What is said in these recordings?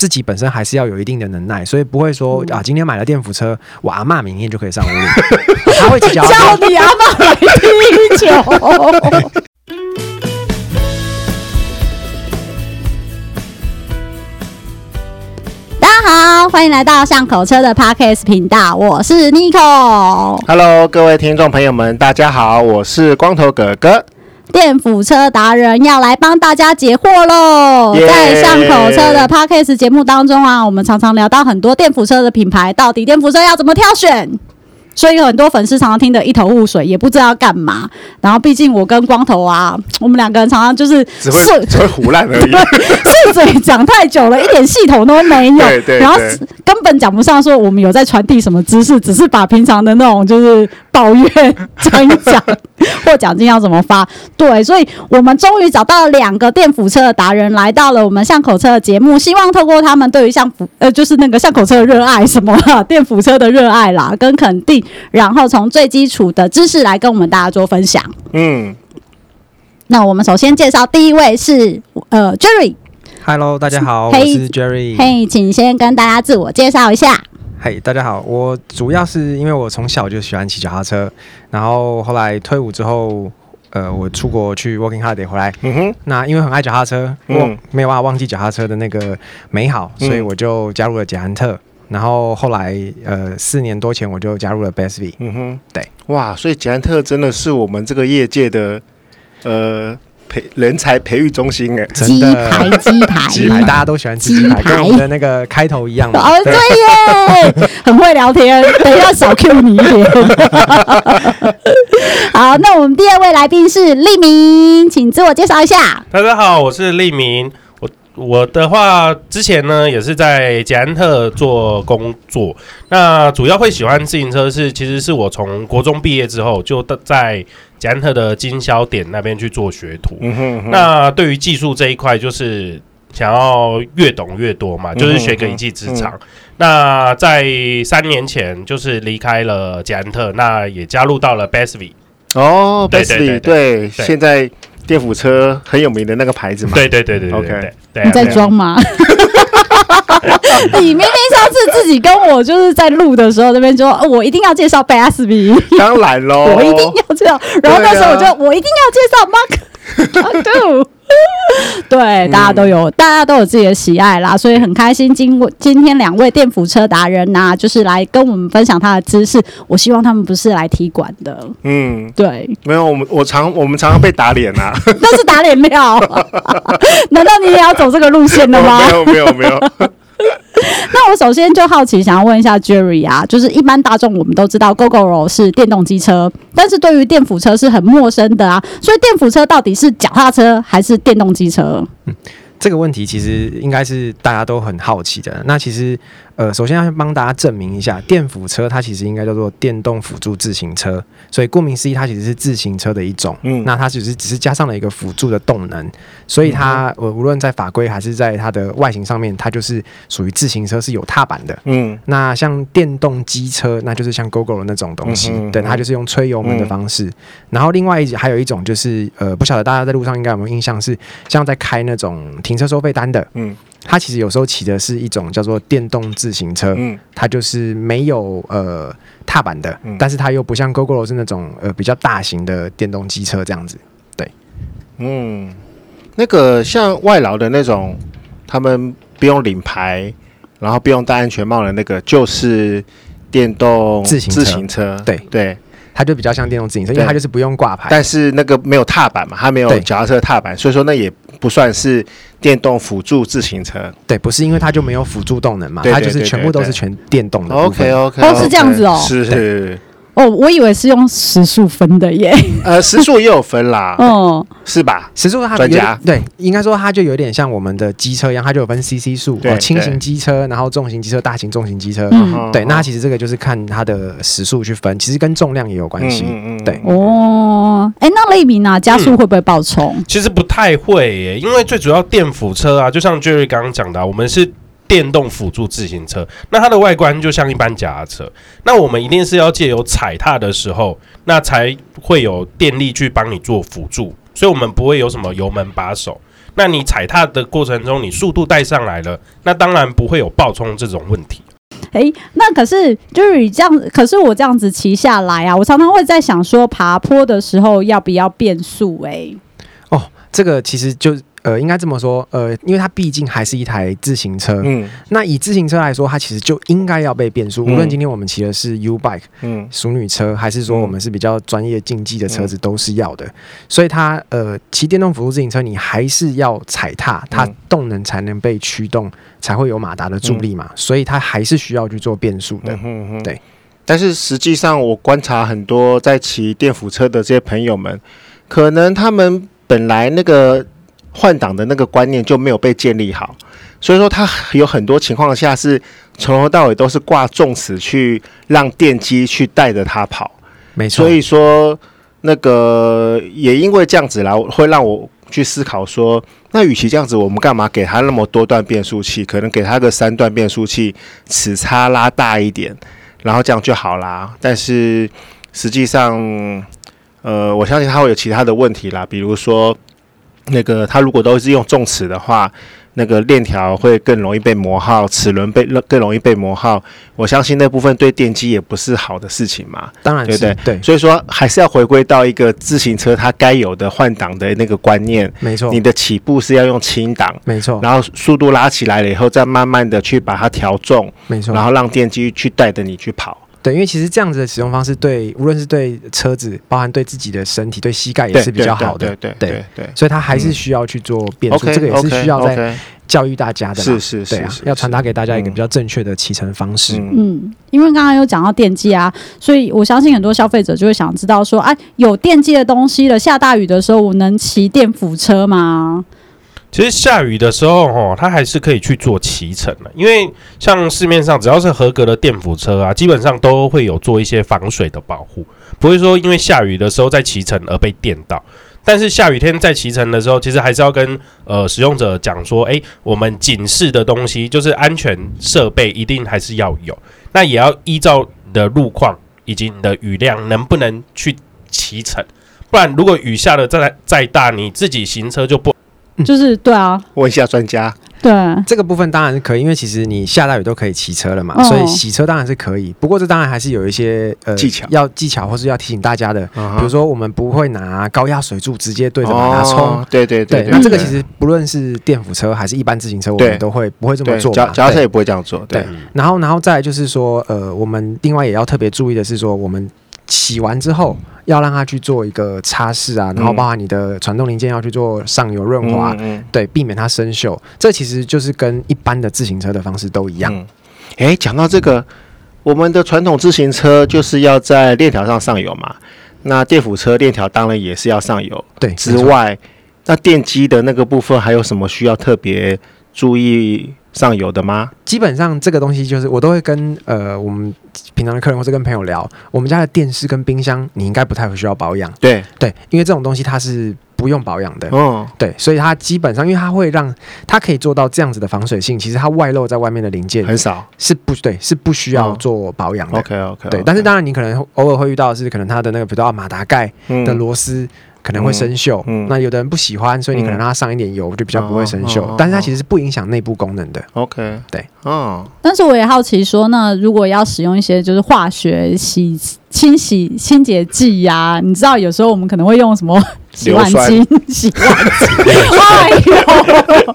自己本身还是要有一定的能耐，所以不会说啊，今天买了电扶车，我阿妈明天就可以上屋里。他会叫你阿妈来踢球。大家好，欢迎来到巷口车的 Podcast 频道，我是 Nico。Hello，各位听众朋友们，大家好，我是光头哥哥。电辅车达人要来帮大家解惑喽!在巷口车的 Podcast 节目当中啊，我们常常聊到很多电辅车的品牌，到底电辅车要怎么挑选？所以有很多粉丝常常听得一头雾水，也不知道要干嘛。然后毕竟我跟光头啊，我们两个人常常就是只会只会胡乱而已，碎嘴讲太久了，一点系统都没有。对对对，然后根本讲不上说我们有在传递什么知识，只是把平常的那种就是抱怨 讲一讲，或奖金要怎么发。对，所以我们终于找到了两个电辅车的达人，来到了我们巷口车的节目，希望透过他们对于巷辅呃就是那个巷口车的热爱，什么 电辅车的热爱啦，跟肯定。然后从最基础的知识来跟我们大家做分享。嗯，那我们首先介绍第一位是呃 Jerry。Hello，大家好，嘿我是 Jerry。嘿，请先跟大家自我介绍一下。嘿，大家好，我主要是因为我从小就喜欢骑脚踏车，然后后来退伍之后，呃，我出国去 Working Holiday 回来，嗯哼，那因为很爱脚踏车，我没有办法忘记脚踏车的那个美好，嗯、所以我就加入了捷安特。然后后来，呃，四年多前我就加入了 BestV。嗯哼，对，哇，所以捷安特真的是我们这个业界的，呃，培人才培育中心哎，鸡排鸡排鸡排，大家都喜欢吃鸡排，跟我们的那个开头一样哦，对耶，很会聊天，等一下少 Q 你一点。好，那我们第二位来宾是利明，请自我介绍一下。大家好，我是利明。我的话，之前呢也是在捷安特做工作。那主要会喜欢自行车是，其实是我从国中毕业之后，就在捷安特的经销点那边去做学徒。嗯哼嗯哼。那对于技术这一块，就是想要越懂越多嘛，就是学个一技之长。嗯哼嗯哼。那在三年前，就是离开了捷安特，那也加入到了 BestV。哦，BestV，对，现在。电辅车很有名的那个牌子嘛？对对对对，OK。你在装吗？你 明明上次自己跟我就是在录的时候，那边说我一定要介绍 Basby，。当然喽，我一定要这样。然后那时候我就我一定要介绍 Mark。对。对，大家都有，嗯、大家都有自己的喜爱啦，所以很开心。今今天两位电扶车达人呐、啊，就是来跟我们分享他的知识。我希望他们不是来踢馆的。嗯，对，没有，我们我常我们常常被打脸啊，那是打脸料。难道你也要走这个路线的吗？没有，没有，没有。那我首先就好奇，想要问一下 Jerry 啊，就是一般大众我们都知道 Gogoro 是电动机车，但是对于电辅车是很陌生的啊，所以电辅车到底是脚踏车还是电动机车？嗯，这个问题其实应该是大家都很好奇的。那其实。呃，首先要帮大家证明一下，电辅车它其实应该叫做电动辅助自行车，所以顾名思义，它其实是自行车的一种。嗯，那它只是只是加上了一个辅助的动能，所以它呃无论在法规还是在它的外形上面，它就是属于自行车是有踏板的。嗯，那像电动机车，那就是像 Gogoro 那种东西，对，它就是用吹油门的方式。嗯、然后另外一还有一种就是呃，不晓得大家在路上应该有没有印象，是像在开那种停车收费单的。嗯。它其实有时候骑的是一种叫做电动自行车，嗯，它就是没有呃踏板的，嗯、但是它又不像 Gogoro 是那种呃比较大型的电动机车这样子，对，嗯，那个像外劳的那种，他们不用领牌，然后不用戴安全帽的那个，就是电动自行车，自行车，对。对。对它就比较像电动自行车，因为它就是不用挂牌，但是那个没有踏板嘛，它没有脚踏车踏板，所以说那也不算是电动辅助自行车。对，不是因为它就没有辅助动能嘛，它就是全部都是全电动的。OK OK，哦，是这样子哦，是是。哦，我以为是用时速分的耶。呃，时速也有分啦，嗯，是吧？时速它专家对，应该说它就有点像我们的机车一样，它就有分 CC 数，哦，轻型机车，然后重型机车、大型重型机车，嗯，对。那它其实这个就是看它的时速去分，其实跟重量也有关系，嗯嗯，对。哦，哎，那类比呢？加速会不会爆冲？其实不太会耶，因为最主要电辅车啊，就像 Jerry 刚刚讲的，我们是。电动辅助自行车，那它的外观就像一般脚踏车。那我们一定是要借由踩踏的时候，那才会有电力去帮你做辅助，所以我们不会有什么油门把手。那你踩踏的过程中，你速度带上来了，那当然不会有爆冲这种问题。诶、欸，那可是就是你这样，可是我这样子骑下来啊，我常常会在想说，爬坡的时候要不要变速、欸？哎，哦，这个其实就。呃，应该这么说，呃，因为它毕竟还是一台自行车，嗯，那以自行车来说，它其实就应该要被变速。嗯、无论今天我们骑的是 U bike，嗯，淑女车，还是说我们是比较专业竞技的车子，都是要的。嗯、所以它，呃，骑电动辅助自行车，你还是要踩踏，它动能才能被驱动，才会有马达的助力嘛。嗯、所以它还是需要去做变速的，嗯哼，对。但是实际上，我观察很多在骑电辅车的这些朋友们，可能他们本来那个。换挡的那个观念就没有被建立好，所以说它有很多情况下是从头到尾都是挂重齿去让电机去带着它跑，没错。所以说那个也因为这样子啦，会让我去思考说，那与其这样子，我们干嘛给它那么多段变速器？可能给它个三段变速器，齿差拉大一点，然后这样就好啦。但是实际上，呃，我相信它会有其他的问题啦，比如说。那个，它如果都是用重齿的话，那个链条会更容易被磨耗，齿轮被更容易被磨耗。我相信那部分对电机也不是好的事情嘛。当然，对不对？对，所以说还是要回归到一个自行车它该有的换挡的那个观念。没错，你的起步是要用轻档，没错，然后速度拉起来了以后，再慢慢的去把它调重，没错，然后让电机去带着你去跑。对，因为其实这样子的使用方式对，对无论是对车子，包含对自己的身体、对膝盖也是比较好的。对对对对，对，所以它还是需要去做变速，嗯、这个也是需要在教育大家的。是是是，对啊，要传达给大家一个比较正确的骑乘方式。嗯，嗯，因为刚刚有讲到电机啊，所以我相信很多消费者就会想知道说，哎、啊，有电机的东西了，下大雨的时候我能骑电扶车吗？其实下雨的时候，哦，它还是可以去做骑乘的，因为像市面上只要是合格的电辅车啊，基本上都会有做一些防水的保护，不会说因为下雨的时候在骑乘而被电到。但是下雨天在骑乘的时候，其实还是要跟呃使用者讲说，诶，我们警示的东西就是安全设备一定还是要有，那也要依照你的路况以及你的雨量能不能去骑乘，不然如果雨下的再再大，你自己行车就不。就是对啊，问一下专家。对这个部分当然是可以，因为其实你下大雨都可以骑车了嘛，哦、所以洗车当然是可以。不过这当然还是有一些呃技巧，要技巧或是要提醒大家的。嗯、比如说我们不会拿高压水柱直接对着马达冲。哦、对对对，对，对。那这个其实不论是电辅车还是一般自行车，我们都会不会这么做。脚脚踏车也不会这样做。对。对然后，然后再来就是说，呃，我们另外也要特别注意的是说，我们。洗完之后，要让它去做一个擦拭啊，然后包含你的传动零件要去做上油润滑，嗯、对，避免它生锈。这其实就是跟一般的自行车的方式都一样。哎、嗯，讲到这个，我们的传统自行车就是要在链条上上油嘛，那电辅车链条当然也是要上油。对，之外，那电机的那个部分还有什么需要特别注意？上游的吗？基本上这个东西就是我都会跟呃我们平常的客人或是跟朋友聊，我们家的电视跟冰箱你应该不太会需要保养。对对，因为这种东西它是不用保养的。哦，对，所以它基本上因为它会让它可以做到这样子的防水性，其实它外露在外面的零件很少，是不对，是不需要做保养的。OK OK，对，但是当然你可能偶尔会遇到的是可能它的那个比如说马达盖的螺丝。可能会生锈，嗯，那有的人不喜欢，所以你可能让它上一点油，就比较不会生锈。但是它其实是不影响内部功能的。OK，对，嗯。但是我也好奇说，那如果要使用一些就是化学洗清洗清洁剂呀，你知道有时候我们可能会用什么 洗碗精、洗碗精，哎呦，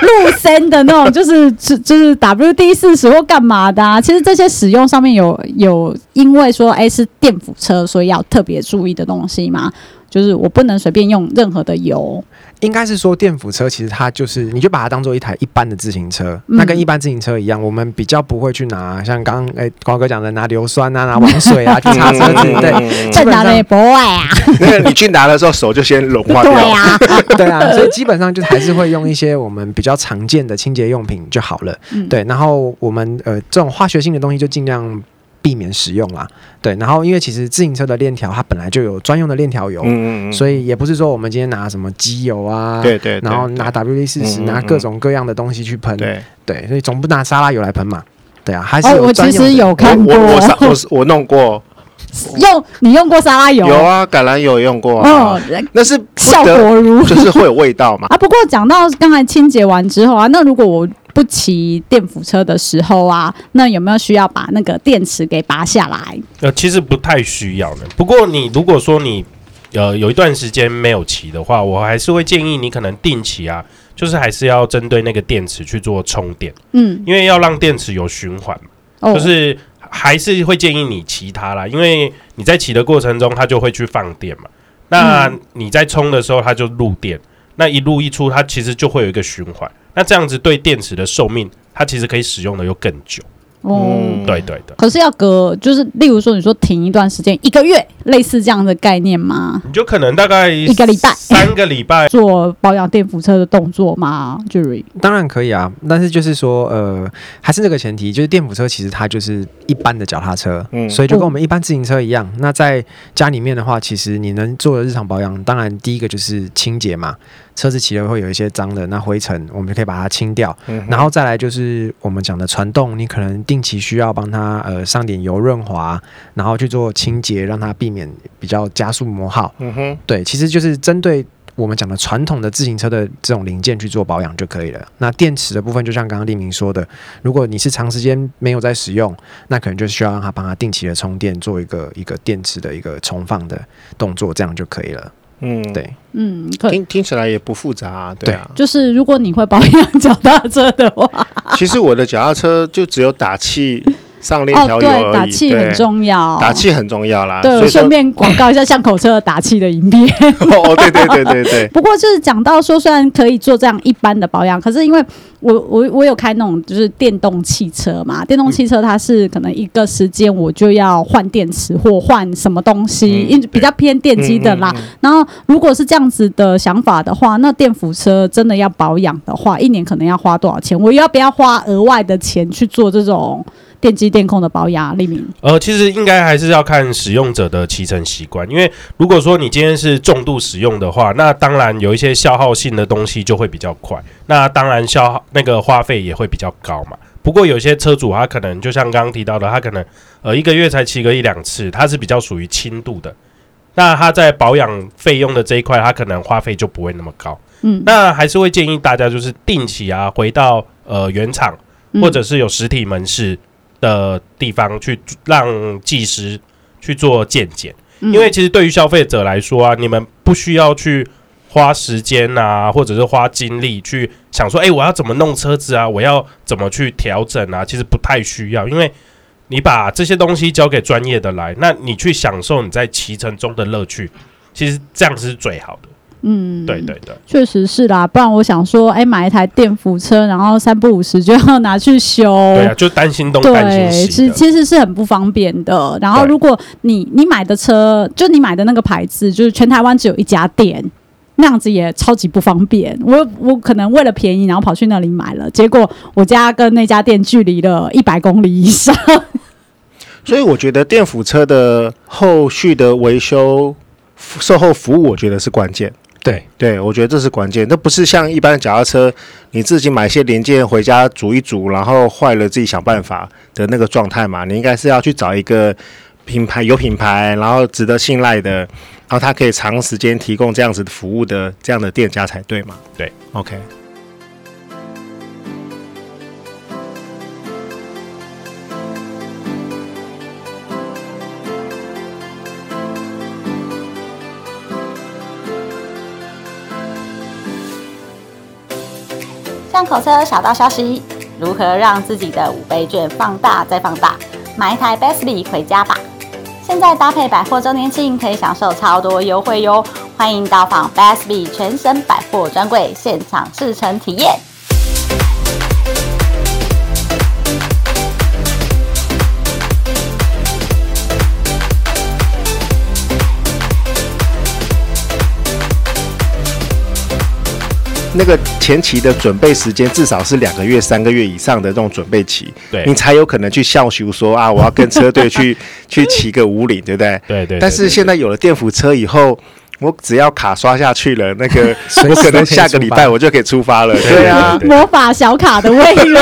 露森的那种，就是就就是 WD 四十或干嘛的啊？其实这些使用上面有有因为说哎是电辅车，所以要特别注意的东西吗？就是我不能随便用任何的油，应该是说电辅车其实它就是，你就把它当做一台一般的自行车，嗯、那跟一般自行车一样，我们比较不会去拿像刚刚哎光哥讲的拿硫酸啊、拿 王水啊 去擦车子，对，正常的也不会啊。那个你去拿的时候手就先融化掉，对啊，对啊，所以基本上就还是会用一些我们比较常见的清洁用品就好了，嗯、对，然后我们呃这种化学性的东西就尽量。避免使用啦，对，然后因为其实自行车的链条它本来就有专用的链条油，嗯嗯，所以也不是说我们今天拿什么机油啊，对对，然后拿 WD 四十，拿各种各样的东西去喷，对。对，所以总不拿沙拉油来喷嘛，对啊，还是我其实有看过，我我我我弄过，用你用过沙拉油？有啊，橄榄油用过啊。哦，那是效果如何？就是会有味道嘛。啊，不过讲到刚才清洁完之后啊，那如果我不骑电辅车的时候啊，那有没有需要把那个电池给拔下来？呃，其实不太需要的。不过你如果说你呃有一段时间没有骑的话，我还是会建议你可能定期啊，就是还是要针对那个电池去做充电。嗯，因为要让电池有循环，哦、就是还是会建议你骑它啦，因为你在骑的过程中，它就会去放电嘛。那你在充的时候，它就入电。那一路一出，它其实就会有一个循环。那这样子对电池的寿命，它其实可以使用的又更久。哦，对对对。可是要隔，就是例如说，你说停一段时间，一个月，类似这样的概念吗？你就可能大概一个礼拜、三个礼拜 做保养电扶车的动作吗？Jerry，当然可以啊，但是就是说，呃，还是那个前提，就是电扶车其实它就是一般的脚踏车，嗯，所以就跟我们一般自行车一样。那在家里面的话，其实你能做的日常保养，当然第一个就是清洁嘛。车子骑了会有一些脏的那灰尘，我们就可以把它清掉。嗯、然后再来就是我们讲的传动，你可能定期需要帮它呃上点油润滑，然后去做清洁，让它避免比较加速磨耗。嗯哼，对，其实就是针对我们讲的传统的自行车的这种零件去做保养就可以了。那电池的部分，就像刚刚立明说的，如果你是长时间没有在使用，那可能就需要让它帮它定期的充电，做一个一个电池的一个充放的动作，这样就可以了。嗯，对，嗯，听听起来也不复杂啊，对啊，就是如果你会保养脚踏车的话，其实我的脚踏车就只有打气。上链条对，打气很重要，打气很重要啦。对，我顺便广告一下巷口车打气的影片。哦，对对对对对。不过就是讲到说，虽然可以做这样一般的保养，可是因为我我我有开那种就是电动汽车嘛，电动汽车它是可能一个时间我就要换电池或换什么东西，因、为、比较偏电机的啦。嗯嗯嗯、然后如果是这样子的想法的话，那电辅车真的要保养的话，一年可能要花多少钱？我要不要花额外的钱去做这种？电机电控的保养，利明。呃，其实应该还是要看使用者的骑乘习惯，因为如果说你今天是重度使用的话，那当然有一些消耗性的东西就会比较快，那当然消耗那个花费也会比较高嘛。不过有些车主他可能就像刚刚提到的，他可能呃一个月才骑个一两次，他是比较属于轻度的，那他在保养费用的这一块，他可能花费就不会那么高。嗯，那还是会建议大家就是定期啊回到呃原厂，或者是有实体门市。的地方去让技师去做鉴检，因为其实对于消费者来说啊，你们不需要去花时间啊，或者是花精力去想说，哎，我要怎么弄车子啊，我要怎么去调整啊，其实不太需要，因为你把这些东西交给专业的来，那你去享受你在骑乘中的乐趣，其实这样是最好的。嗯，对对对，确实是啦，不然我想说，哎，买一台电扶车，然后三不五十就要拿去修，对啊，就担心东担心西，其实其实是很不方便的。然后如果你你买的车，就你买的那个牌子，就是全台湾只有一家店，那样子也超级不方便。我我可能为了便宜，然后跑去那里买了，结果我家跟那家店距离了一百公里以上。所以我觉得电辅车的后续的维修、售后服务，我觉得是关键。对对，我觉得这是关键。那不是像一般的脚踏车，你自己买些零件回家组一组，然后坏了自己想办法的那个状态嘛。你应该是要去找一个品牌有品牌，然后值得信赖的，然后它可以长时间提供这样子的服务的这样的店家才对嘛。对，OK。巷口车小道消息：如何让自己的五倍券放大再放大？买一台 Bestby 回家吧！现在搭配百货周年庆，可以享受超多优惠哟！欢迎到访 Bestby 全省百货专柜，现场试乘体验。那个前期的准备时间至少是两个月、三个月以上的这种准备期，对，你才有可能去笑修说啊，我要跟车队去 去骑个五岭，对不对？对对。但是现在有了电辅车以后，我只要卡刷下去了，那个 我可能下个礼拜我就可以出发了。对啊，魔法小卡的威力。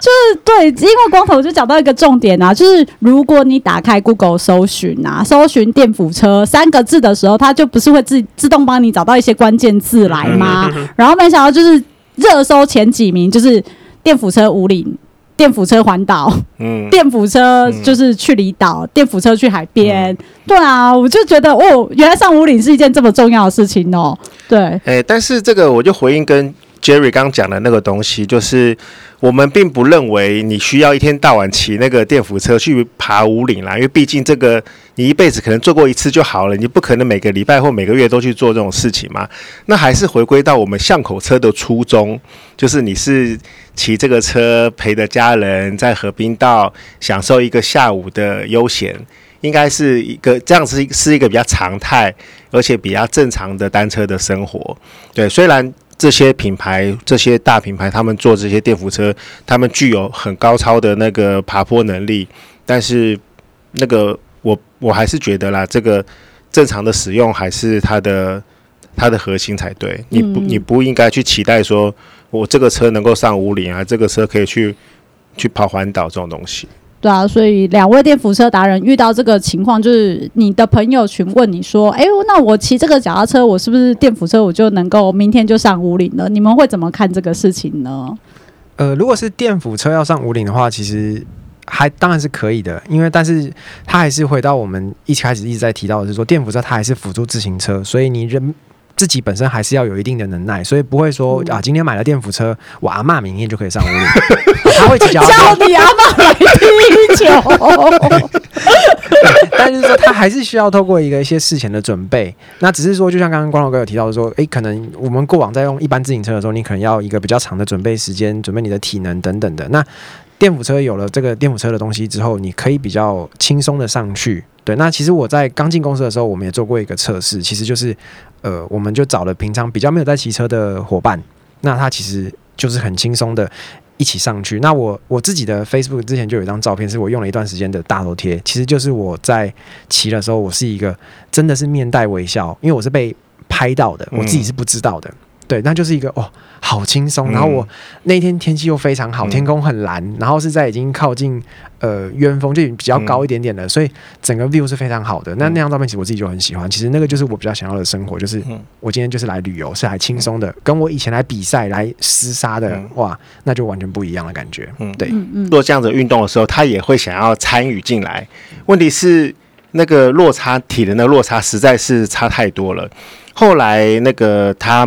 就是对，因为光头就讲到一个重点啊，就是如果你打开 Google 搜寻啊，搜寻电辅车三个字的时候，它就不是会自自动帮你找到一些关键字来吗？然后没想到就是热搜前几名就是电辅车五岭。电扶车环岛，嗯，电扶车就是去离岛，嗯、电扶车去海边，嗯、对啊，我就觉得哦，原来上五岭是一件这么重要的事情哦，对，哎、欸，但是这个我就回应跟 Jerry 刚讲的那个东西，就是。我们并不认为你需要一天到晚骑那个电扶车去爬五岭啦，因为毕竟这个你一辈子可能做过一次就好了，你不可能每个礼拜或每个月都去做这种事情嘛。那还是回归到我们巷口车的初衷，就是你是骑这个车陪着家人在河滨道享受一个下午的悠闲，应该是一个这样子是一个比较常态而且比较正常的单车的生活。对，虽然。这些品牌，这些大品牌，他们做这些电扶车，他们具有很高超的那个爬坡能力，但是那个我我还是觉得啦，这个正常的使用还是它的它的核心才对。你不你不应该去期待说我这个车能够上五岭啊，这个车可以去去跑环岛这种东西。对啊，所以两位电辅车达人遇到这个情况，就是你的朋友询问你说：“哎，那我骑这个脚踏车，我是不是电辅车，我就能够明天就上五岭了？”你们会怎么看这个事情呢？呃，如果是电辅车要上五岭的话，其实还当然是可以的，因为但是它还是回到我们一开始一直在提到的是说，电辅车它还是辅助自行车，所以你人。自己本身还是要有一定的能耐，所以不会说啊，今天买了电辅车，我阿妈明天就可以上武岭。他会教你阿妈来踢球。但是说他还是需要透过一个一些事前的准备。那只是说，就像刚刚光头哥有提到的说，诶、欸，可能我们过往在用一般自行车的时候，你可能要一个比较长的准备时间，准备你的体能等等的。那电辅车有了这个电辅车的东西之后，你可以比较轻松的上去。对，那其实我在刚进公司的时候，我们也做过一个测试，其实就是。呃，我们就找了平常比较没有在骑车的伙伴，那他其实就是很轻松的一起上去。那我我自己的 Facebook 之前就有一张照片，是我用了一段时间的大头贴，其实就是我在骑的时候，我是一个真的是面带微笑，因为我是被拍到的，我自己是不知道的。对，那就是一个哦，好轻松。然后我那天天气又非常好，嗯、天空很蓝，然后是在已经靠近呃渊峰，就比较高一点点的，嗯、所以整个 view 是非常好的。那那张照片其实我自己就很喜欢。其实那个就是我比较想要的生活，就是我今天就是来旅游，是来轻松的，跟我以前来比赛来厮杀的哇，那就完全不一样的感觉。嗯，对。做这样子运动的时候，他也会想要参与进来。问题是那个落差，体能的落差实在是差太多了。后来那个他。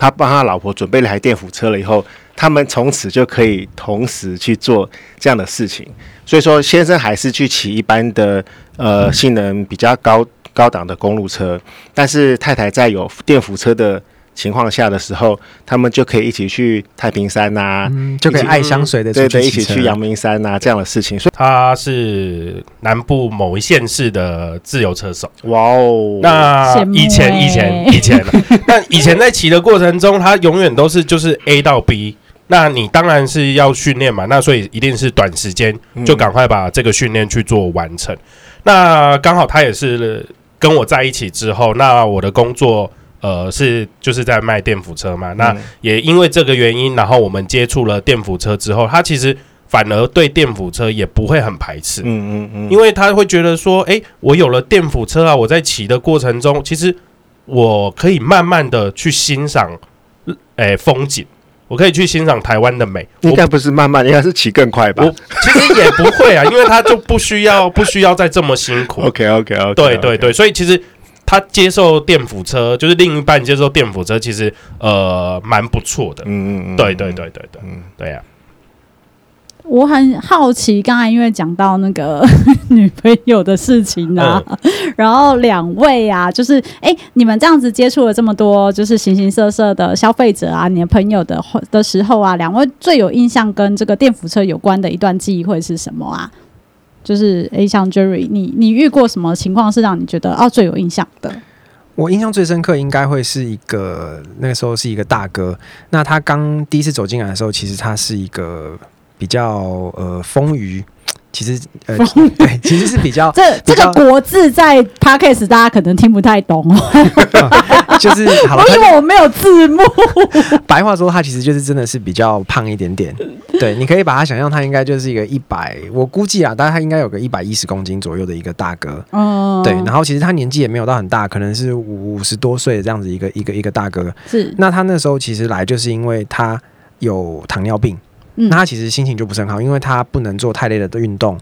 他帮他老婆准备了台电扶车了以后，他们从此就可以同时去做这样的事情。所以说，先生还是去骑一般的呃性能比较高高档的公路车，但是太太在有电扶车的。情况下的时候，他们就可以一起去太平山呐、啊嗯，就可以爱香水的对对，一起去阳明山呐、啊，这样的事情。所以他是南部某一县市的自由车手。哇哦，那以前以前以前，那以前在骑的过程中，他永远都是就是 A 到 B。那你当然是要训练嘛，那所以一定是短时间就赶快把这个训练去做完成。嗯、那刚好他也是跟我在一起之后，那我的工作。呃，是就是在卖电辅车嘛，那也因为这个原因，然后我们接触了电辅车之后，他其实反而对电辅车也不会很排斥，嗯嗯嗯，因为他会觉得说，哎，我有了电辅车啊，我在骑的过程中，其实我可以慢慢的去欣赏，哎，风景，我可以去欣赏台湾的美，应该不是慢慢，应该是骑更快吧？其实也不会啊，因为他就不需要不需要再这么辛苦，OK OK OK，对对对，所以其实。他接受电辅车，就是另一半接受电辅车，其实呃蛮不错的。嗯嗯嗯，对对对对对，嗯对呀、啊。我很好奇，刚才因为讲到那个 女朋友的事情啊，呃、然后两位啊，就是哎、欸，你们这样子接触了这么多，就是形形色色的消费者啊，你的朋友的的时候啊，两位最有印象跟这个电辅车有关的一段记忆会是什么啊？就是 A，像 Jerry，你你遇过什么情况是让你觉得啊最有印象的？我印象最深刻应该会是一个那个时候是一个大哥，那他刚第一次走进来的时候，其实他是一个比较呃丰腴其实呃，对，其实是比较这这个国字在 Podcast 大家可能听不太懂哦，就是好了，因为我没有字幕。白话说，他其实就是真的是比较胖一点点。对，你可以把他想象，他应该就是一个一百，我估计啊，大概他应该有个一百一十公斤左右的一个大哥。哦，对，然后其实他年纪也没有到很大，可能是五十多岁这样子一个一个一个大哥。是，那他那时候其实来就是因为他有糖尿病。那他其实心情就不是很好，因为他不能做太累的运动，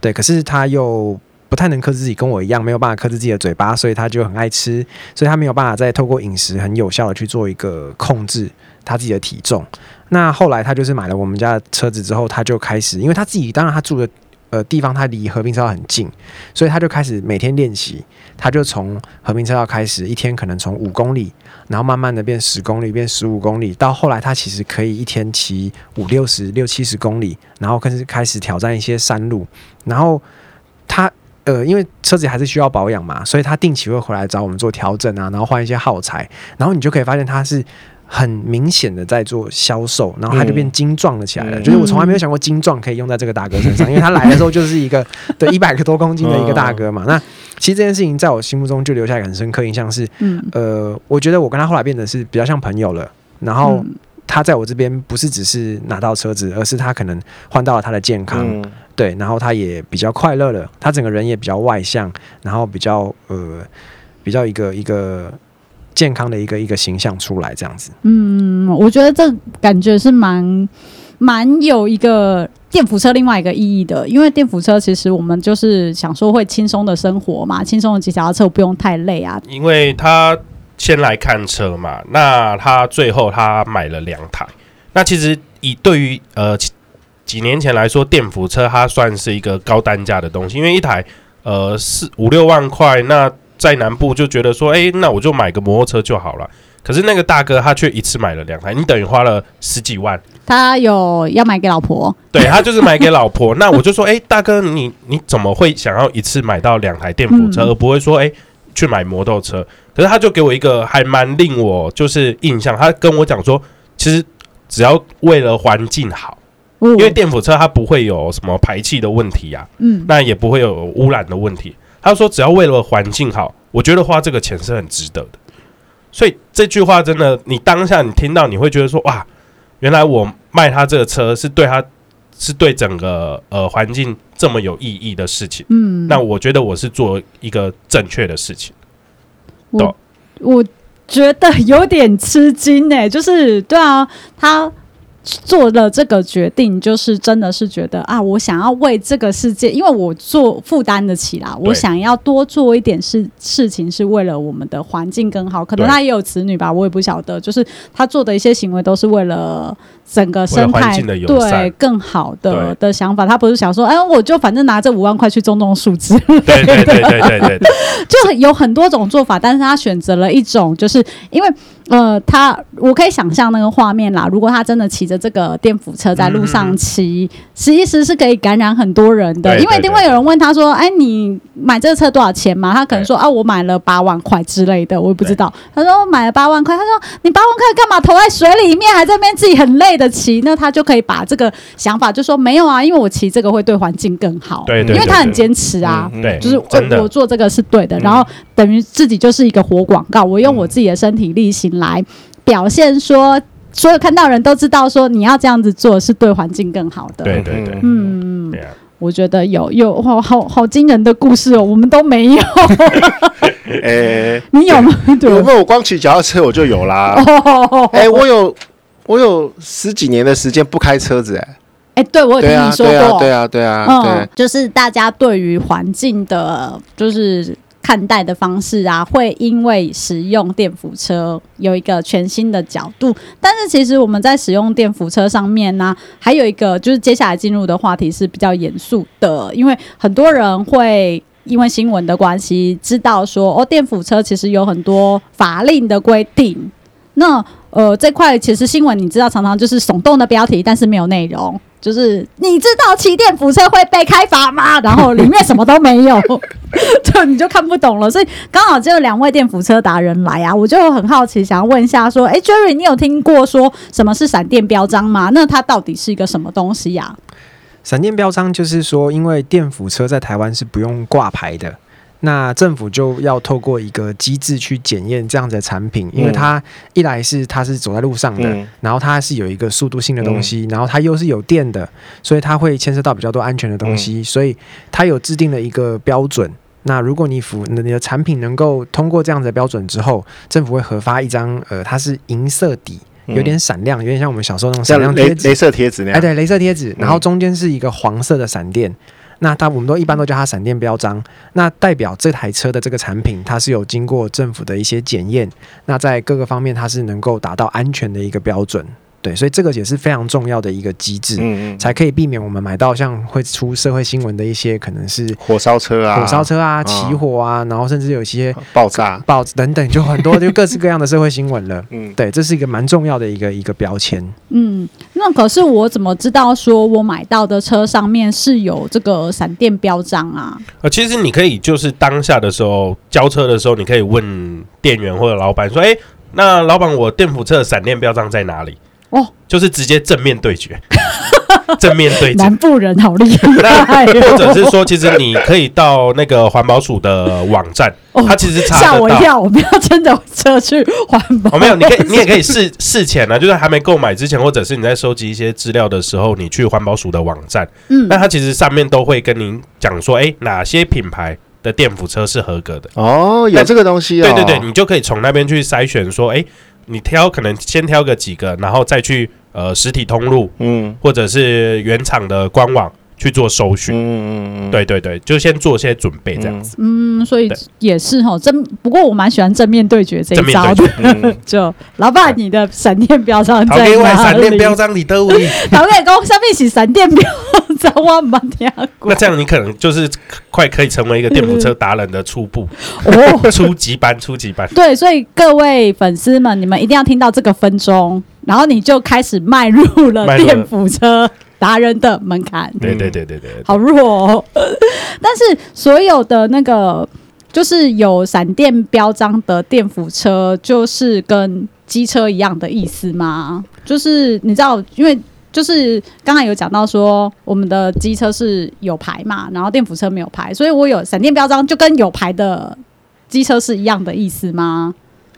对，可是他又不太能克制自己，跟我一样没有办法克制自己的嘴巴，所以他就很爱吃，所以他没有办法再透过饮食很有效的去做一个控制他自己的体重。那后来他就是买了我们家的车子之后，他就开始，因为他自己当然他住的。呃，地方它离和平车道很近，所以他就开始每天练习。他就从和平车道开始，一天可能从五公里，然后慢慢的变十公里，变十五公里，到后来他其实可以一天骑五六十、六七十公里，然后开始开始挑战一些山路。然后他呃，因为车子还是需要保养嘛，所以他定期会回来找我们做调整啊，然后换一些耗材，然后你就可以发现他是。很明显的在做销售，然后他就变精壮了起来了。嗯、就是我从来没有想过精壮可以用在这个大哥身上，嗯、因为他来的时候就是一个 对一百个多公斤的一个大哥嘛。哦、那其实这件事情在我心目中就留下一个很深刻印象是，嗯、呃，我觉得我跟他后来变得是比较像朋友了。然后他在我这边不是只是拿到车子，而是他可能换到了他的健康，嗯、对，然后他也比较快乐了，他整个人也比较外向，然后比较呃比较一个一个。健康的一个一个形象出来，这样子。嗯，我觉得这感觉是蛮蛮有一个电扶车另外一个意义的，因为电扶车其实我们就是想说会轻松的生活嘛，轻松的骑脚踏车不用太累啊。因为他先来看车嘛，那他最后他买了两台。那其实以对于呃几年前来说，电扶车它算是一个高单价的东西，因为一台呃四五六万块那。在南部就觉得说，哎、欸，那我就买个摩托车就好了。可是那个大哥他却一次买了两台，你等于花了十几万。他有要买给老婆，对，他就是买给老婆。那我就说，哎、欸，大哥，你你怎么会想要一次买到两台电辅车，嗯、而不会说，哎、欸，去买摩托车？可是他就给我一个还蛮令我就是印象，他跟我讲说，其实只要为了环境好，嗯、因为电辅车它不会有什么排气的问题呀、啊，嗯，那也不会有污染的问题。他说：“只要为了环境好，我觉得花这个钱是很值得的。”所以这句话真的，你当下你听到，你会觉得说：“哇，原来我卖他这个车是对他，是对整个呃环境这么有意义的事情。”嗯，那我觉得我是做一个正确的事情。我我觉得有点吃惊哎，就是对啊，他。做了这个决定，就是真的是觉得啊，我想要为这个世界，因为我做负担得起啦，我想要多做一点事事情，是为了我们的环境更好。可能他也有子女吧，我也不晓得，就是他做的一些行为都是为了。整个生态对更好的的想法，他不是想说，哎，我就反正拿这五万块去种种树枝，对对对对对对，对，就有很多种做法，但是他选择了一种，就是因为呃，他我可以想象那个画面啦，如果他真的骑着这个电辅车在路上骑，嗯、其实是可以感染很多人的，因为一定会有人问他说，哎，你买这个车多少钱嘛？他可能说啊，我买了八万块之类的，我也不知道。他说我买了八万块，他说你八万块干嘛投在水里面，还在那边自己很累。的骑，那他就可以把这个想法就说没有啊，因为我骑这个会对环境更好。对，对，因为他很坚持啊，对，就是我我做这个是对的，然后等于自己就是一个活广告，我用我自己的身体力行来表现说，所有看到人都知道说你要这样子做是对环境更好的。对对对，嗯，我觉得有有好好好惊人的故事哦，我们都没有。哎，你有吗？有没有？我光骑脚踏车我就有啦。哎，我有。我有十几年的时间不开车子，欸，哎，哎，对我有听你说过，对啊，对啊，对啊，嗯，就是大家对于环境的，就是看待的方式啊，会因为使用电辅车有一个全新的角度。但是其实我们在使用电辅车上面呢，还有一个就是接下来进入的话题是比较严肃的，因为很多人会因为新闻的关系知道说，哦，电辅车其实有很多法令的规定，那。呃，这块其实新闻你知道，常常就是耸动的标题，但是没有内容。就是你知道骑电辅车会被开罚吗？然后里面什么都没有，就你就看不懂了。所以刚好这两位电辅车达人来啊，我就很好奇，想要问一下说，哎，Jerry，你有听过说什么是闪电标章吗？那它到底是一个什么东西呀？闪电标章就是说，因为电辅车在台湾是不用挂牌的。那政府就要透过一个机制去检验这样子的产品，因为它一来是它是走在路上的，嗯、然后它是有一个速度性的东西，嗯、然后它又是有电的，所以它会牵涉到比较多安全的东西，嗯、所以它有制定了一个标准。那如果你符你的产品能够通过这样子的标准之后，政府会核发一张呃，它是银色底，有点闪亮，有点像我们小时候那种闪亮贴纸，镭射贴纸那样。哎，对，镭射贴纸，然后中间是一个黄色的闪电。那它我们都一般都叫它闪电标章，那代表这台车的这个产品它是有经过政府的一些检验，那在各个方面它是能够达到安全的一个标准。对，所以这个也是非常重要的一个机制，嗯嗯，才可以避免我们买到像会出社会新闻的一些可能是火烧车啊、火烧车啊、起火啊，然后甚至有一些爆炸、爆等等，就很多就各式各样的社会新闻了。嗯，对，这是一个蛮重要的一个一个标签。嗯，那可是我怎么知道说我买到的车上面是有这个闪电标章啊？呃，其实你可以就是当下的时候交车的时候，你可以问店员或者老板说：“哎，那老板，我电辅车闪电标章在哪里？”哦，就是直接正面对决，正面对决。南部人好厉害，或者是说，其实你可以到那个环保署的网站，哦、它其实。吓我一跳，我们要牵着车去环保。哦，没有，你可以，你也可以事事前呢，就是还没购买之前，或者是你在收集一些资料的时候，你去环保署的网站，嗯，那它其实上面都会跟您讲说，哎、欸，哪些品牌的电辅车是合格的？哦，有这个东西、哦，对对对，你就可以从那边去筛选说，哎、欸。你挑可能先挑个几个，然后再去呃实体通路，嗯，或者是原厂的官网去做搜寻，嗯嗯嗯，对对对，就先做些准备这样子，嗯，所以也是哈正，不过我蛮喜欢正面对决这一招的，嗯、就老板你的闪电标章在哪里？闪电标章你都会，老板讲上面写闪电标章，我没听过。那这样你可能就是快可以成为一个电扶车达人的初步哦，初级班，初级班。对，所以各位粉丝们，你们一定要听到这个分钟，然后你就开始迈入了。电扶车。达人的门槛，对对对对对，好弱哦。但是所有的那个就是有闪电标章的电辅车，就是跟机车一样的意思吗？就是你知道，因为就是刚才有讲到说，我们的机车是有牌嘛，然后电辅车没有牌，所以我有闪电标章，就跟有牌的机车是一样的意思吗？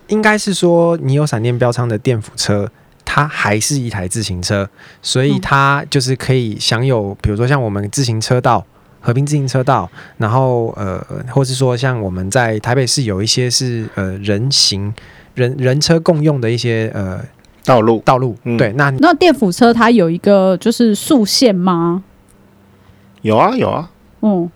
应该是说，你有闪电标章的电辅车。它还是一台自行车，所以它就是可以享有，比如说像我们自行车道、和平自行车道，然后呃，或是说像我们在台北市有一些是呃人行人人车共用的一些呃道路道路，嗯、对，那那电辅车它有一个就是速限吗？有啊有啊，嗯，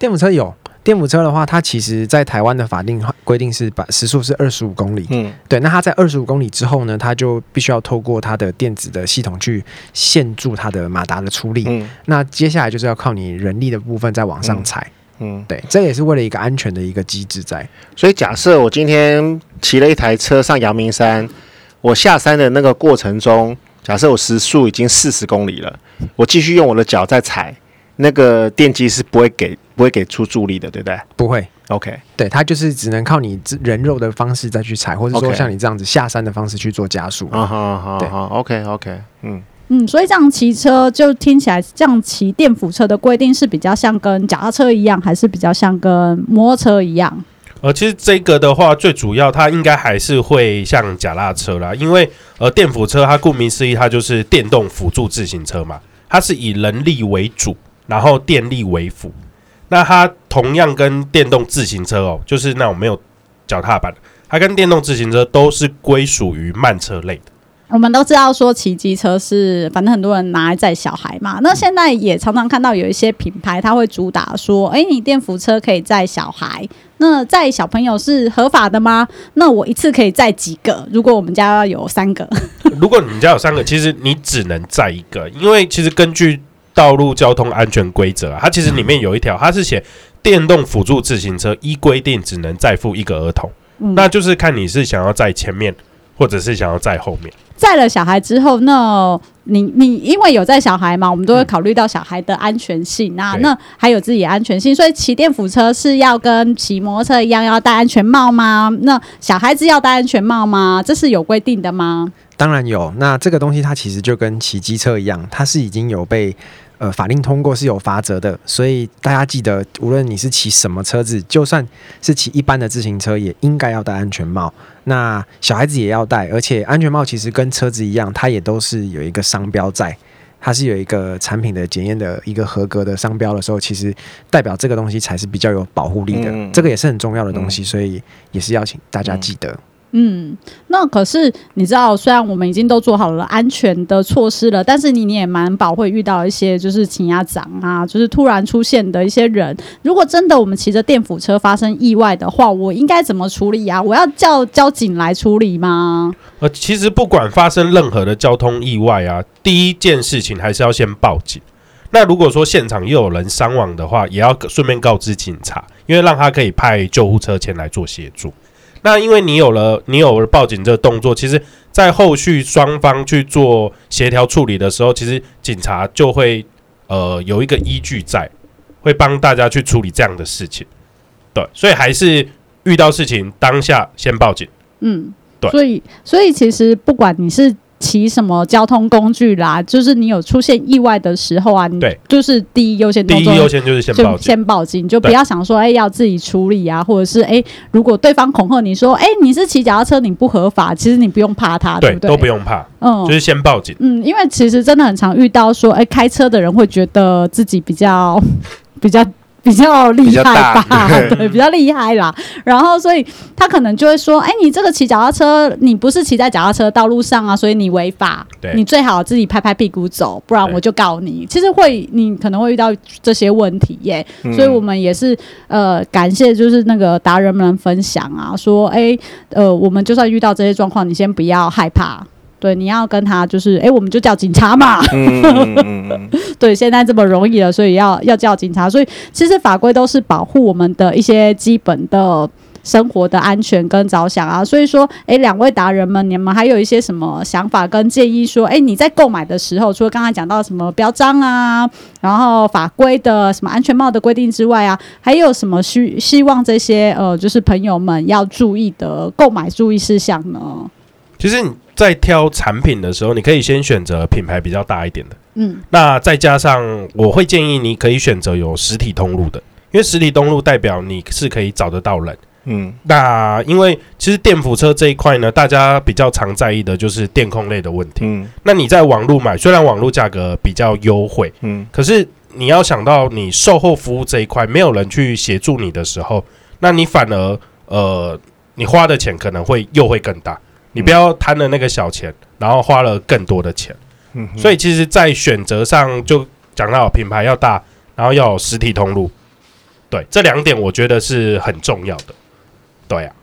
电辅车有。电辅车的话，它其实在台湾的法定规定是把时速是二十五公里。嗯，对。那它在二十五公里之后呢，它就必须要透过它的电子的系统去限住它的马达的出力。嗯，那接下来就是要靠你人力的部分再往上踩。嗯，对，这也是为了一个安全的一个机制在。所以假设我今天骑了一台车上阳明山，我下山的那个过程中，假设我时速已经四十公里了，我继续用我的脚在踩。那个电机是不会给不会给出助力的，对不对？不会，OK，对，它就是只能靠你人肉的方式再去踩，或者说像你这样子下山的方式去做加速。啊哈，好，好，OK，OK，嗯嗯，所以这样骑车就听起来，这样骑电辅车的规定是比较像跟脚踏车一样，还是比较像跟摩托车一样？呃，其实这个的话，最主要它应该还是会像脚踏车啦，因为呃，电辅车它顾名思义，它就是电动辅助自行车嘛，它是以人力为主。然后电力为辅，那它同样跟电动自行车哦，就是那种没有脚踏板，它跟电动自行车都是归属于慢车类的。我们都知道说骑机车是，反正很多人拿来载小孩嘛。那现在也常常看到有一些品牌，它会主打说，哎，你电扶车可以载小孩，那载小朋友是合法的吗？那我一次可以载几个？如果我们家有三个，如果你们家有三个，其实你只能载一个，因为其实根据。道路交通安全规则啊，它其实里面有一条，它是写电动辅助自行车依规定只能载负一个儿童，嗯、那就是看你是想要在前面，或者是想要在后面。载了小孩之后，那你你因为有载小孩嘛，我们都会考虑到小孩的安全性啊，嗯、那还有自己的安全性，所以骑电辅车是要跟骑摩托车一样要戴安全帽吗？那小孩子要戴安全帽吗？这是有规定的吗？当然有。那这个东西它其实就跟骑机车一样，它是已经有被。呃法令通过是有罚则的，所以大家记得，无论你是骑什么车子，就算是骑一般的自行车，也应该要戴安全帽。那小孩子也要戴，而且安全帽其实跟车子一样，它也都是有一个商标在。它是有一个产品的检验的一个合格的商标的时候，其实代表这个东西才是比较有保护力的，嗯、这个也是很重要的东西，嗯、所以也是要请大家记得。嗯，嗯那可是你知道，虽然我们已经都做好了安全的措施了，但是你你也蛮保会遇到一些就是骑压长啊，就是突然出现的一些人。如果真的我们骑着电辅车发生意外的话，我应该怎么处理啊？我要叫交警来处理吗？呃，其实不管发生任何的交通意外啊，第一件事情还是要先报警。那如果说现场又有人伤亡的话，也要顺便告知警察，因为让他可以派救护车前来做协助。那因为你有了你有了报警这个动作，其实，在后续双方去做协调处理的时候，其实警察就会呃有一个依据在，会帮大家去处理这样的事情。对，所以还是遇到事情当下先报警。嗯，对。所以，所以其实不管你是。骑什么交通工具啦？就是你有出现意外的时候啊，对，就是第一优先，第一优先就是先报警，先报警，就不要想说哎、欸、要自己处理啊，或者是哎、欸、如果对方恐吓你说哎、欸、你是骑脚踏车你不合法，其实你不用怕他，对，对不对？都不用怕，嗯，就是先报警，嗯，因为其实真的很常遇到说哎、欸、开车的人会觉得自己比较 比较。比较厉害吧，对，比较厉害啦。然后，所以他可能就会说：“哎、欸，你这个骑脚踏车，你不是骑在脚踏车道路上啊，所以你违法。你最好自己拍拍屁股走，不然我就告你。”其实会，你可能会遇到这些问题耶。嗯、所以我们也是呃，感谢就是那个达人们分享啊，说：“哎、欸，呃，我们就算遇到这些状况，你先不要害怕。”对，你要跟他就是，哎，我们就叫警察嘛。嗯嗯嗯、对，现在这么容易了，所以要要叫警察。所以其实法规都是保护我们的一些基本的生活的安全跟着想啊。所以说，哎，两位达人们，你们还有一些什么想法跟建议？说，哎，你在购买的时候，除了刚才讲到什么标章啊，然后法规的什么安全帽的规定之外啊，还有什么需希望这些呃，就是朋友们要注意的购买注意事项呢？其实你在挑产品的时候，你可以先选择品牌比较大一点的。嗯，那再加上我会建议你可以选择有实体通路的，因为实体通路代表你是可以找得到人。嗯，那因为其实电辅车这一块呢，大家比较常在意的就是电控类的问题。嗯，那你在网络买，虽然网络价格比较优惠，嗯，可是你要想到你售后服务这一块没有人去协助你的时候，那你反而呃，你花的钱可能会又会更大。你不要贪了那个小钱，然后花了更多的钱。嗯，所以其实，在选择上就讲到品牌要大，然后要有实体通路，对，这两点我觉得是很重要的。对啊，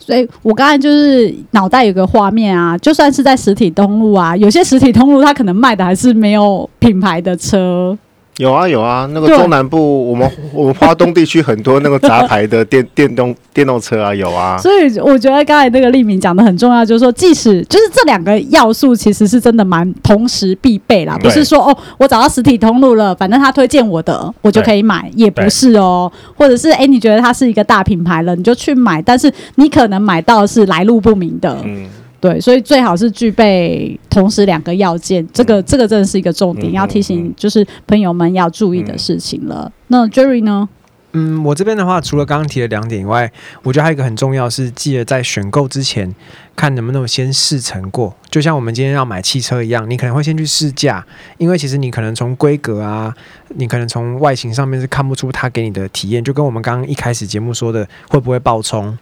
所以我刚才就是脑袋有个画面啊，就算是在实体通路啊，有些实体通路它可能卖的还是没有品牌的车。有啊有啊，那个中南部我们 我们华东地区很多那个杂牌的电 电动电动车啊，有啊。所以我觉得刚才那个立明讲的很重要，就是说，即使就是这两个要素，其实是真的蛮同时必备啦。不是说哦，我找到实体通路了，反正他推荐我的，我就可以买，也不是哦。或者是哎，你觉得它是一个大品牌了，你就去买，但是你可能买到的是来路不明的。嗯。对，所以最好是具备同时两个要件，这个这个真的是一个重点，嗯、要提醒就是朋友们要注意的事情了。嗯、那 Jerry 呢？嗯，我这边的话，除了刚刚提的两点以外，我觉得还有一个很重要是，记得在选购之前看能不能先试乘过。就像我们今天要买汽车一样，你可能会先去试驾，因为其实你可能从规格啊，你可能从外形上面是看不出它给你的体验，就跟我们刚刚一开始节目说的，会不会爆冲？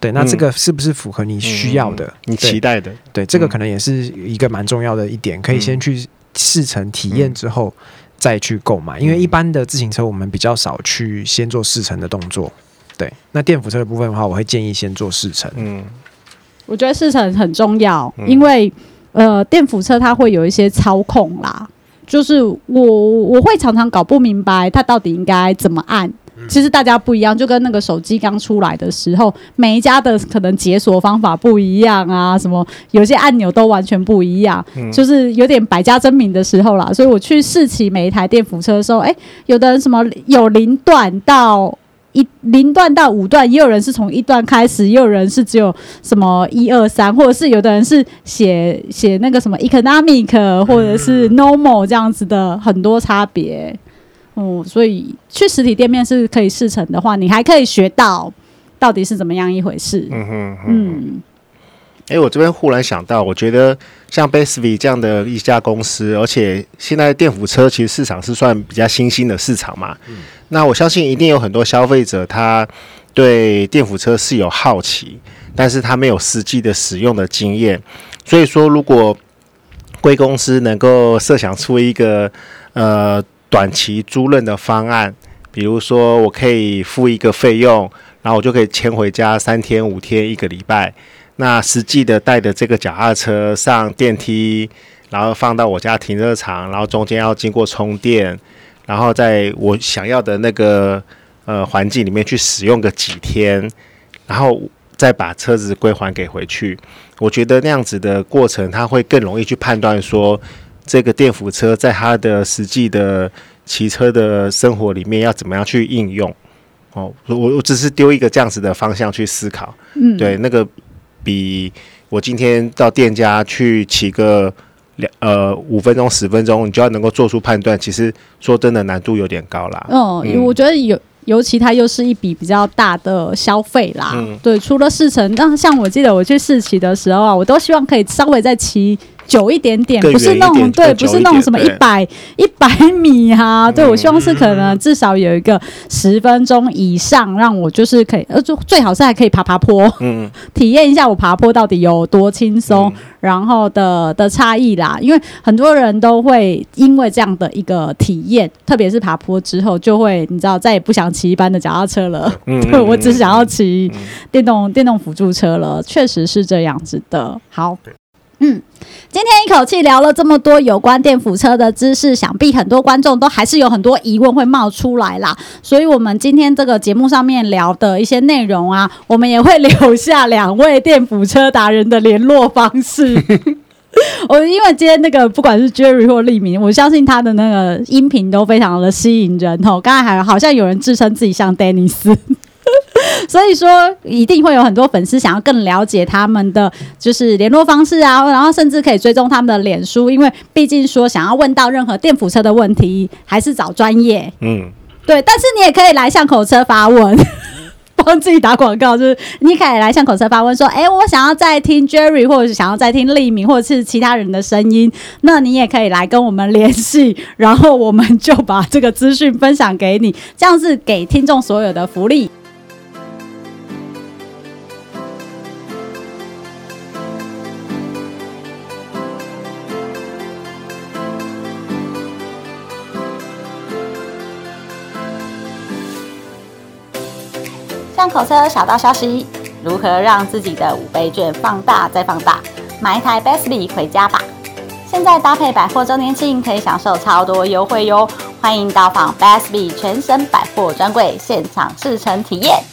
对，那这个是不是符合你需要的、嗯、你期待的？对，这个可能也是一个蛮重要的一点，可以先去试乘体验之后再去购买。因为一般的自行车我们比较少去先做试乘的动作。对，那电辅车的部分的话，我会建议先做试乘。嗯，我觉得试乘很重要，因为呃，电辅车它会有一些操控啦，就是我我会常常搞不明白它到底应该怎么按。其实大家不一样，就跟那个手机刚出来的时候，每一家的可能解锁方法不一样啊，什么有些按钮都完全不一样，嗯、就是有点百家争鸣的时候啦。所以我去试骑每一台电扶车的时候，哎，有的人什么有零段到一零段到五段，也有人是从一段开始，也有人是只有什么一二三，或者是有的人是写写那个什么 economic 或者是 normal 这样子的很多差别。所以去实体店面是可以试乘的话，你还可以学到到底是怎么样一回事。嗯哼，嗯。哎、欸，我这边忽然想到，我觉得像 Bestby 这样的一家公司，而且现在电辅车其实市场是算比较新兴的市场嘛。嗯。那我相信一定有很多消费者他对电辅车是有好奇，但是他没有实际的使用的经验。所以说，如果贵公司能够设想出一个呃短期租赁的方案，比如说我可以付一个费用，然后我就可以牵回家三天、五天、一个礼拜。那实际的带着这个脚踏车上电梯，然后放到我家停车场，然后中间要经过充电，然后在我想要的那个呃环境里面去使用个几天，然后再把车子归还给回去。我觉得那样子的过程，它会更容易去判断说这个电辅车在他的实际的骑车的生活里面要怎么样去应用。哦，我我只是丢一个这样子的方向去思考。嗯，对那个。比我今天到店家去骑个两呃五分钟十分钟，你就要能够做出判断。其实说真的，难度有点高啦。嗯，嗯，我觉得有，尤其它又是一笔比较大的消费啦。嗯，对，除了试乘，那像我记得我去试骑的时候啊，我都希望可以稍微再骑。久一点点，不是那种对，不是那种什么一百一百米哈、啊。对，我希望是可能至少有一个十分钟以上，让我就是可以，呃，就最好是还可以爬爬坡，嗯，体验一下我爬坡到底有多轻松，然后的的差异啦。因为很多人都会因为这样的一个体验，特别是爬坡之后，就会你知道再也不想骑一般的脚踏车了。嗯，对，我只想要骑电动电动辅助车了，确实是这样子的。好。嗯，今天一口气聊了这么多有关电辅车的知识，想必很多观众都还是有很多疑问会冒出来啦。所以，我们今天这个节目上面聊的一些内容啊，我们也会留下两位电辅车达人的联络方式。我因为今天那个不管是 Jerry 或立明，我相信他的那个音频都非常的吸引人哦。刚才还好像有人自称自己像 Dennis。所以说，一定会有很多粉丝想要更了解他们的就是联络方式啊，然后甚至可以追踪他们的脸书，因为毕竟说想要问到任何电辅车的问题，还是找专业。嗯，对。但是你也可以来巷口车发问，帮自己打广告，就是你可以来巷口车发问，说：“哎，我想要再听 Jerry，或者是想要再听立明，或者是其他人的声音，那你也可以来跟我们联系，然后我们就把这个资讯分享给你，这样是给听众所有的福利。”巷口车小道消息：如何让自己的五倍券放大再放大？买一台 Bestly 回家吧！现在搭配百货周年庆，可以享受超多优惠哟！欢迎到访 Bestly 全省百货专柜现场试乘体验。